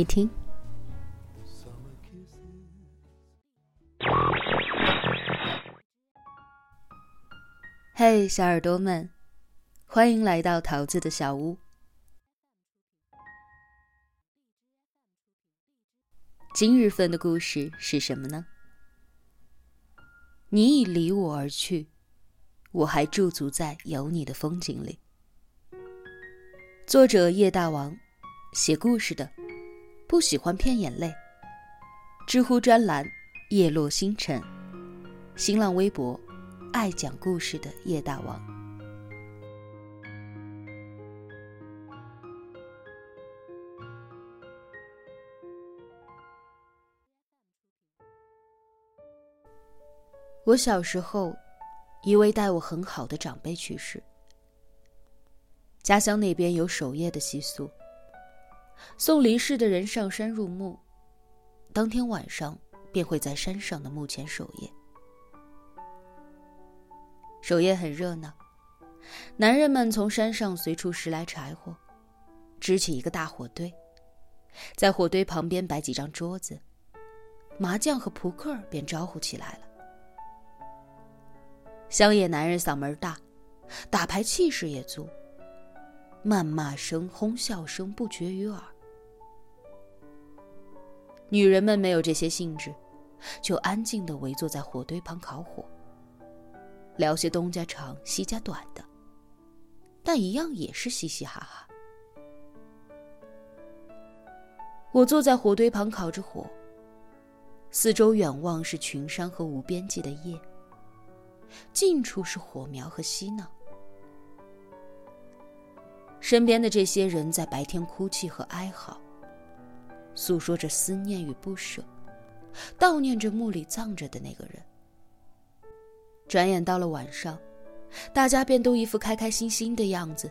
你听。嘿，小耳朵们，欢迎来到桃子的小屋。今日份的故事是什么呢？你已离我而去，我还驻足在有你的风景里。作者叶大王，写故事的，不喜欢骗眼泪。知乎专栏叶落星辰，新浪微博爱讲故事的叶大王。我小时候，一位待我很好的长辈去世。家乡那边有守夜的习俗，送离世的人上山入墓，当天晚上便会在山上的墓前守夜。守夜很热闹，男人们从山上随处拾来柴火，支起一个大火堆，在火堆旁边摆几张桌子，麻将和扑克便招呼起来了。乡野男人嗓门大，打牌气势也足。谩骂声、哄笑声不绝于耳。女人们没有这些兴致，就安静的围坐在火堆旁烤火，聊些东家长、西家短的，但一样也是嘻嘻哈哈。我坐在火堆旁烤着火，四周远望是群山和无边际的夜，近处是火苗和嬉闹。身边的这些人在白天哭泣和哀嚎，诉说着思念与不舍，悼念着墓里葬着的那个人。转眼到了晚上，大家便都一副开开心心的样子，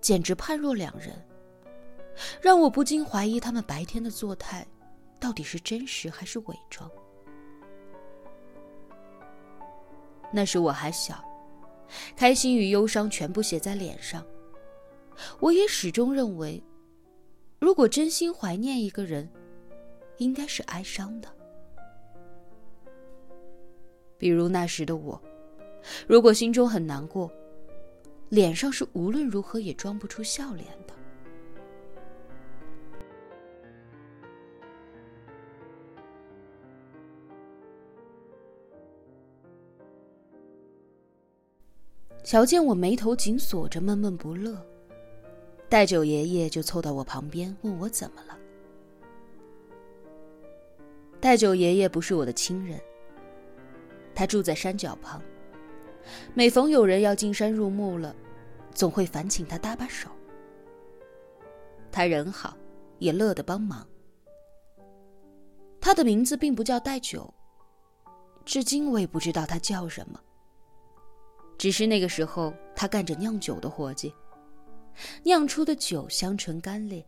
简直判若两人，让我不禁怀疑他们白天的作态，到底是真实还是伪装。那时我还小，开心与忧伤全部写在脸上。我也始终认为，如果真心怀念一个人，应该是哀伤的。比如那时的我，如果心中很难过，脸上是无论如何也装不出笑脸的。瞧见我眉头紧锁着，闷闷不乐。戴九爷爷就凑到我旁边，问我怎么了。戴九爷爷不是我的亲人，他住在山脚旁。每逢有人要进山入墓了，总会烦请他搭把手。他人好，也乐得帮忙。他的名字并不叫戴九，至今我也不知道他叫什么。只是那个时候，他干着酿酒的活计。酿出的酒香醇甘冽，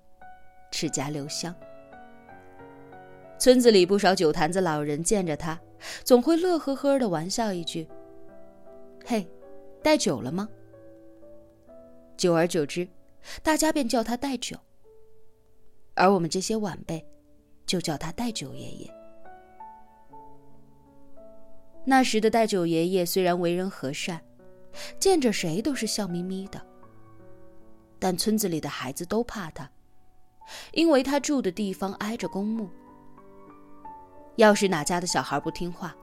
齿颊留香。村子里不少酒坛子老人见着他，总会乐呵呵的玩笑一句：“嘿，带酒了吗？”久而久之，大家便叫他带酒，而我们这些晚辈，就叫他带酒爷爷。那时的带酒爷爷虽然为人和善，见着谁都是笑眯眯的。但村子里的孩子都怕他，因为他住的地方挨着公墓。要是哪家的小孩不听话，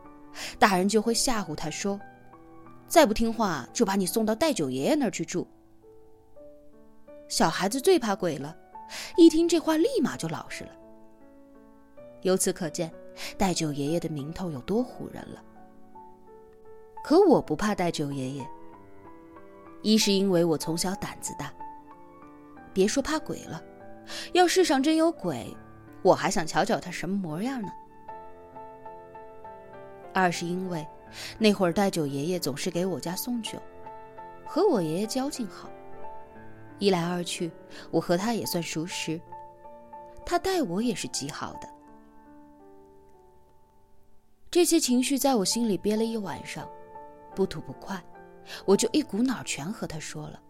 大人就会吓唬他说：“再不听话，就把你送到戴九爷爷那儿去住。”小孩子最怕鬼了，一听这话，立马就老实了。由此可见，戴九爷爷的名头有多唬人了。可我不怕戴九爷爷，一是因为我从小胆子大。别说怕鬼了，要世上真有鬼，我还想瞧瞧他什么模样呢。二是因为那会儿带酒爷爷总是给我家送酒，和我爷爷交情好，一来二去，我和他也算熟识，他待我也是极好的。这些情绪在我心里憋了一晚上，不吐不快，我就一股脑全和他说了。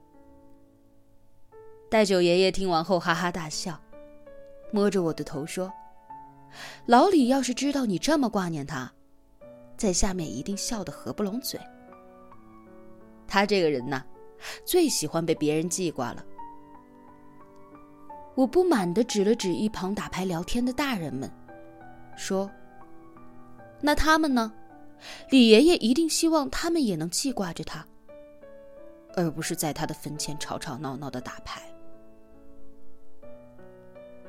戴九爷爷听完后哈哈大笑，摸着我的头说：“老李要是知道你这么挂念他，在下面一定笑得合不拢嘴。他这个人呐，最喜欢被别人记挂了。”我不满地指了指一旁打牌聊天的大人们，说：“那他们呢？李爷爷一定希望他们也能记挂着他，而不是在他的坟前吵吵闹闹的打牌。”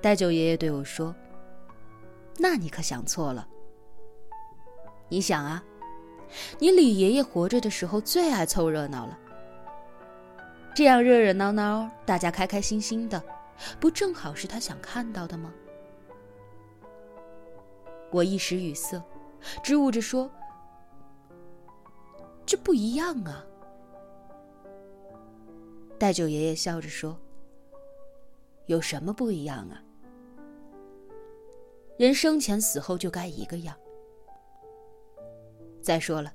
戴九爷爷对我说：“那你可想错了。你想啊，你李爷爷活着的时候最爱凑热闹了，这样热热闹闹，大家开开心心的。”不正好是他想看到的吗？我一时语塞，支吾着说：“这不一样啊。”戴九爷爷笑着说：“有什么不一样啊？人生前死后就该一个样。再说了，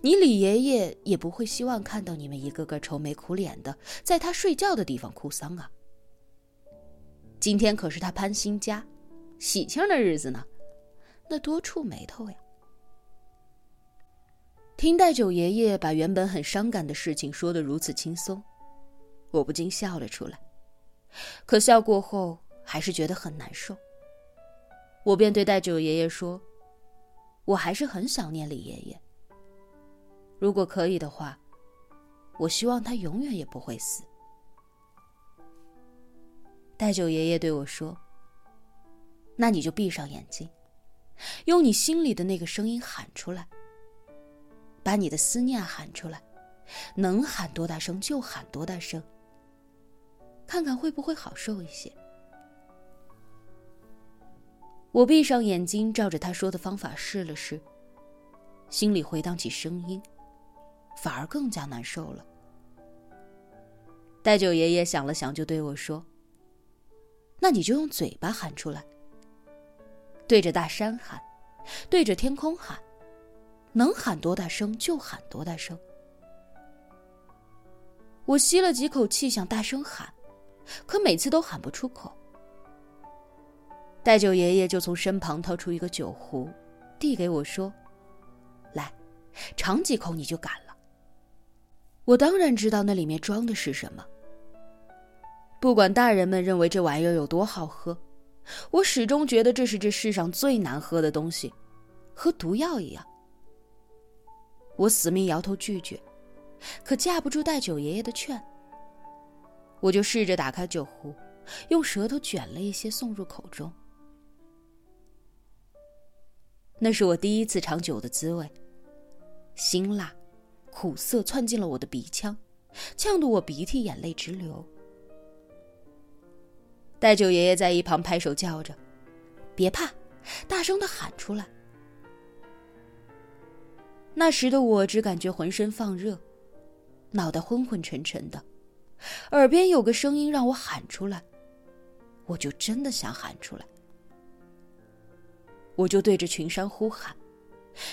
你李爷爷也不会希望看到你们一个个愁眉苦脸的，在他睡觉的地方哭丧啊。”今天可是他搬新家、喜庆的日子呢，那多触眉头呀！听戴九爷爷把原本很伤感的事情说得如此轻松，我不禁笑了出来。可笑过后，还是觉得很难受。我便对戴九爷爷说：“我还是很想念李爷爷。如果可以的话，我希望他永远也不会死。”戴九爷爷对我说：“那你就闭上眼睛，用你心里的那个声音喊出来，把你的思念喊出来，能喊多大声就喊多大声，看看会不会好受一些。”我闭上眼睛，照着他说的方法试了试，心里回荡起声音，反而更加难受了。戴九爷爷想了想，就对我说。那你就用嘴巴喊出来，对着大山喊，对着天空喊，能喊多大声就喊多大声。我吸了几口气，想大声喊，可每次都喊不出口。戴九爷爷就从身旁掏出一个酒壶，递给我说：“来，尝几口你就敢了。”我当然知道那里面装的是什么。不管大人们认为这玩意儿有多好喝，我始终觉得这是这世上最难喝的东西，和毒药一样。我死命摇头拒绝，可架不住戴九爷爷的劝。我就试着打开酒壶，用舌头卷了一些送入口中。那是我第一次尝酒的滋味，辛辣、苦涩窜进了我的鼻腔，呛得我鼻涕眼泪直流。戴九爷爷在一旁拍手叫着：“别怕，大声的喊出来。”那时的我只感觉浑身放热，脑袋昏昏沉沉的，耳边有个声音让我喊出来，我就真的想喊出来。我就对着群山呼喊，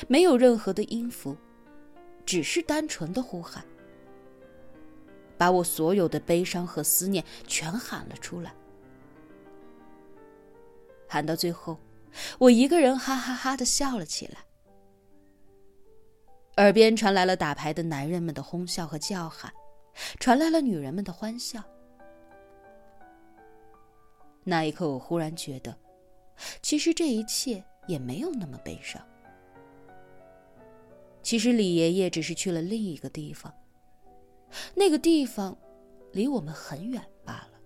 没有任何的音符，只是单纯的呼喊，把我所有的悲伤和思念全喊了出来。喊到最后，我一个人哈哈哈的笑了起来，耳边传来了打牌的男人们的哄笑和叫喊，传来了女人们的欢笑。那一刻，我忽然觉得，其实这一切也没有那么悲伤。其实李爷爷只是去了另一个地方，那个地方离我们很远罢了。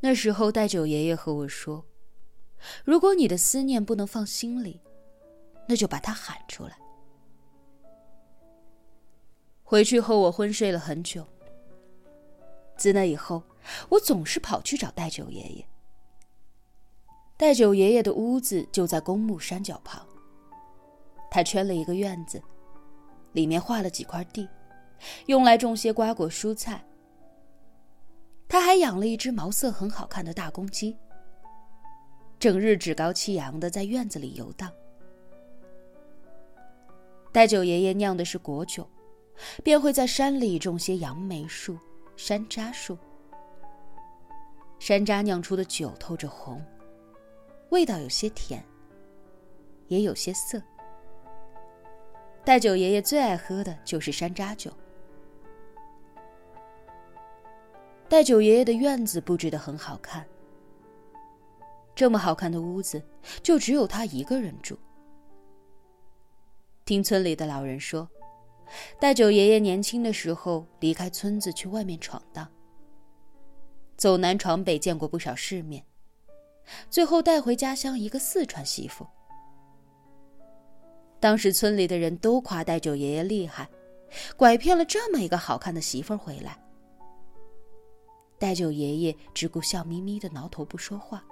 那时候，戴九爷爷和我说：“如果你的思念不能放心里，那就把它喊出来。”回去后，我昏睡了很久。自那以后，我总是跑去找戴九爷爷。戴九爷爷的屋子就在公墓山脚旁，他圈了一个院子，里面划了几块地，用来种些瓜果蔬菜。他还养了一只毛色很好看的大公鸡，整日趾高气扬的在院子里游荡。戴九爷爷酿的是果酒，便会在山里种些杨梅树、山楂树。山楂酿出的酒透着红，味道有些甜，也有些涩。戴九爷爷最爱喝的就是山楂酒。戴九爷爷的院子布置的很好看，这么好看的屋子，就只有他一个人住。听村里的老人说，戴九爷爷年轻的时候离开村子去外面闯荡，走南闯北，见过不少世面，最后带回家乡一个四川媳妇。当时村里的人都夸戴九爷爷厉害，拐骗了这么一个好看的媳妇回来。戴九爷爷只顾笑眯眯的挠头不说话。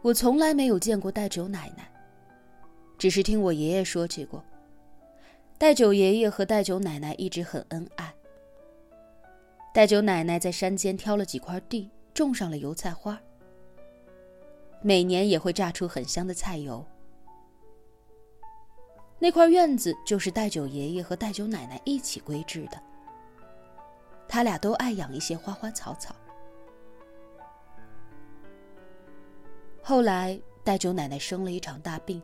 我从来没有见过戴九奶奶，只是听我爷爷说起过。戴九爷爷和戴九奶奶一直很恩爱。戴九奶奶在山间挑了几块地，种上了油菜花，每年也会榨出很香的菜油。那块院子就是戴九爷爷和戴九奶奶一起规制的。他俩都爱养一些花花草草。后来，戴九奶奶生了一场大病，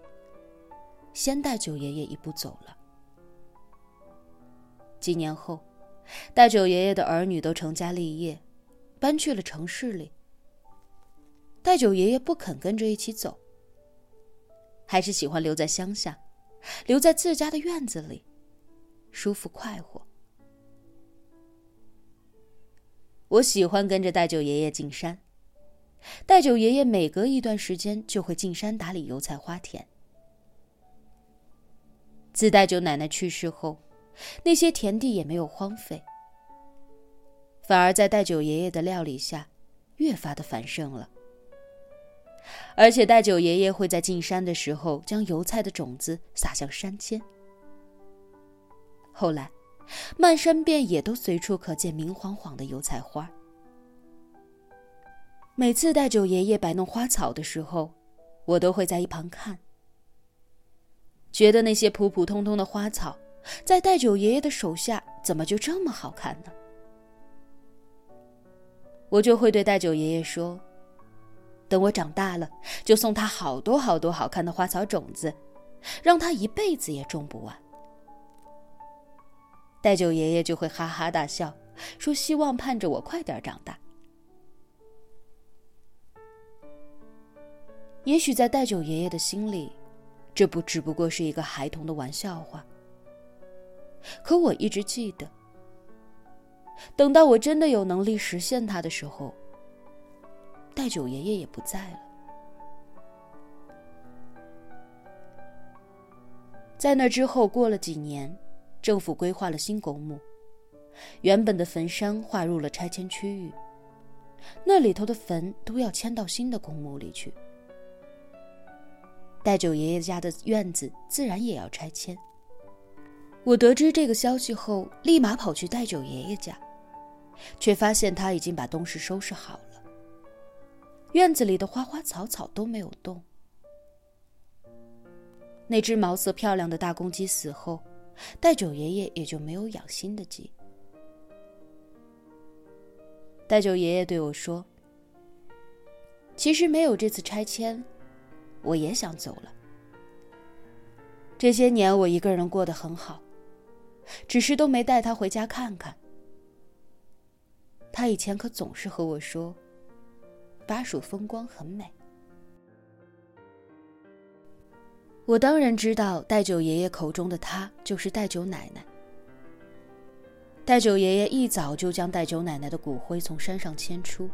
先戴九爷爷一步走了。几年后，戴九爷爷的儿女都成家立业，搬去了城市里。戴九爷爷不肯跟着一起走，还是喜欢留在乡下。留在自家的院子里，舒服快活。我喜欢跟着戴九爷爷进山。戴九爷爷每隔一段时间就会进山打理油菜花田。自戴九奶奶去世后，那些田地也没有荒废，反而在戴九爷爷的料理下，越发的繁盛了。而且戴九爷爷会在进山的时候将油菜的种子撒向山间。后来，漫山遍野都随处可见明晃晃的油菜花。每次戴九爷爷摆弄花草的时候，我都会在一旁看，觉得那些普普通通的花草，在戴九爷爷的手下怎么就这么好看呢？我就会对戴九爷爷说。等我长大了，就送他好多好多好看的花草种子，让他一辈子也种不完。戴九爷爷就会哈哈大笑，说：“希望盼着我快点长大。”也许在戴九爷爷的心里，这不只不过是一个孩童的玩笑话。可我一直记得，等到我真的有能力实现它的时候。戴九爷爷也不在了。在那之后，过了几年，政府规划了新公墓，原本的坟山划入了拆迁区域，那里头的坟都要迁到新的公墓里去。戴九爷爷家的院子自然也要拆迁。我得知这个消息后，立马跑去戴九爷爷家，却发现他已经把东西收拾好了。院子里的花花草草都没有动。那只毛色漂亮的大公鸡死后，戴九爷爷也就没有养新的鸡。戴九爷爷对我说：“其实没有这次拆迁，我也想走了。这些年我一个人过得很好，只是都没带他回家看看。他以前可总是和我说。”巴蜀风光很美。我当然知道，戴九爷爷口中的他就是戴九奶奶。戴九爷爷一早就将戴九奶奶的骨灰从山上迁出，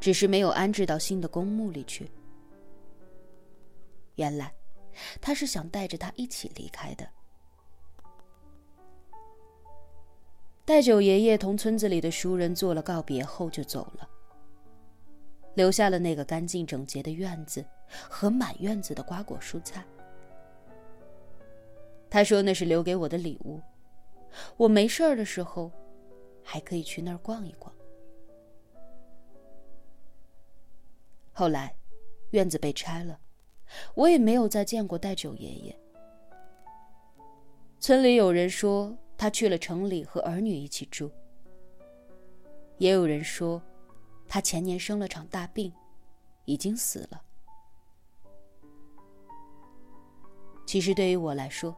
只是没有安置到新的公墓里去。原来，他是想带着她一起离开的。戴九爷爷同村子里的熟人做了告别后就走了。留下了那个干净整洁的院子和满院子的瓜果蔬菜。他说那是留给我的礼物，我没事儿的时候，还可以去那儿逛一逛。后来，院子被拆了，我也没有再见过戴九爷爷。村里有人说他去了城里和儿女一起住。也有人说，他前年生了场大病，已经死了。其实对于我来说，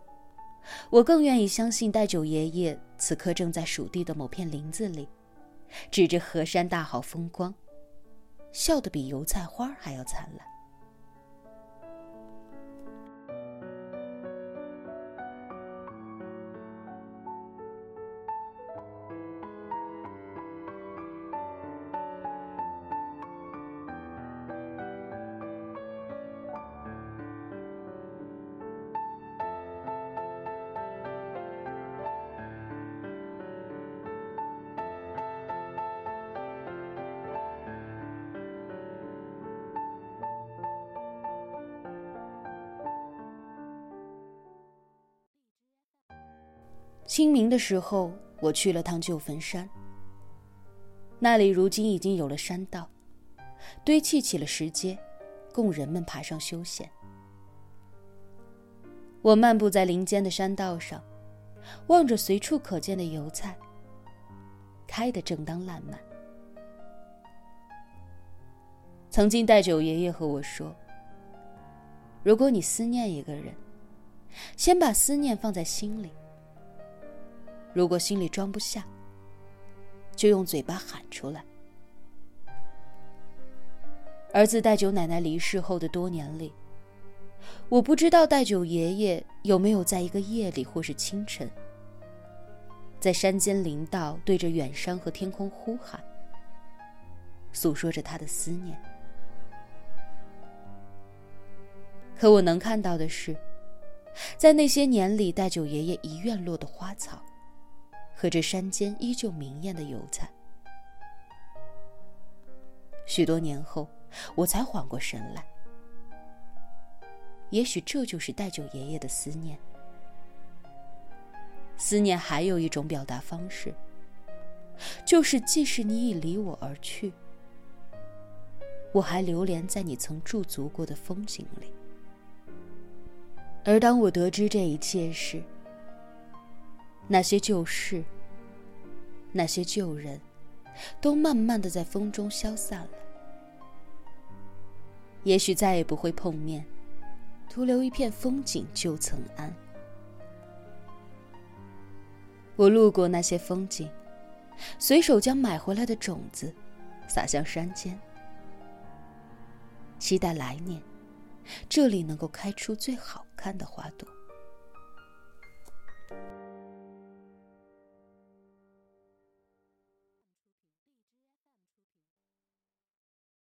我更愿意相信戴九爷爷此刻正在蜀地的某片林子里，指着河山大好风光，笑得比油菜花还要灿烂。清明的时候，我去了趟旧坟山。那里如今已经有了山道，堆砌起了石阶，供人们爬上休闲。我漫步在林间的山道上，望着随处可见的油菜，开得正当烂漫。曾经戴九爷爷和我说：“如果你思念一个人，先把思念放在心里。”如果心里装不下，就用嘴巴喊出来。儿子戴九奶奶离世后的多年里，我不知道戴九爷爷有没有在一个夜里或是清晨，在山间林道对着远山和天空呼喊，诉说着他的思念。可我能看到的是，在那些年里，戴九爷爷一院落的花草。和这山间依旧明艳的油菜，许多年后，我才缓过神来。也许这就是戴九爷爷的思念。思念还有一种表达方式，就是即使你已离我而去，我还流连在你曾驻足过的风景里。而当我得知这一切时，那些旧事，那些旧人，都慢慢的在风中消散了。也许再也不会碰面，徒留一片风景旧曾谙。我路过那些风景，随手将买回来的种子撒向山间，期待来年，这里能够开出最好看的花朵。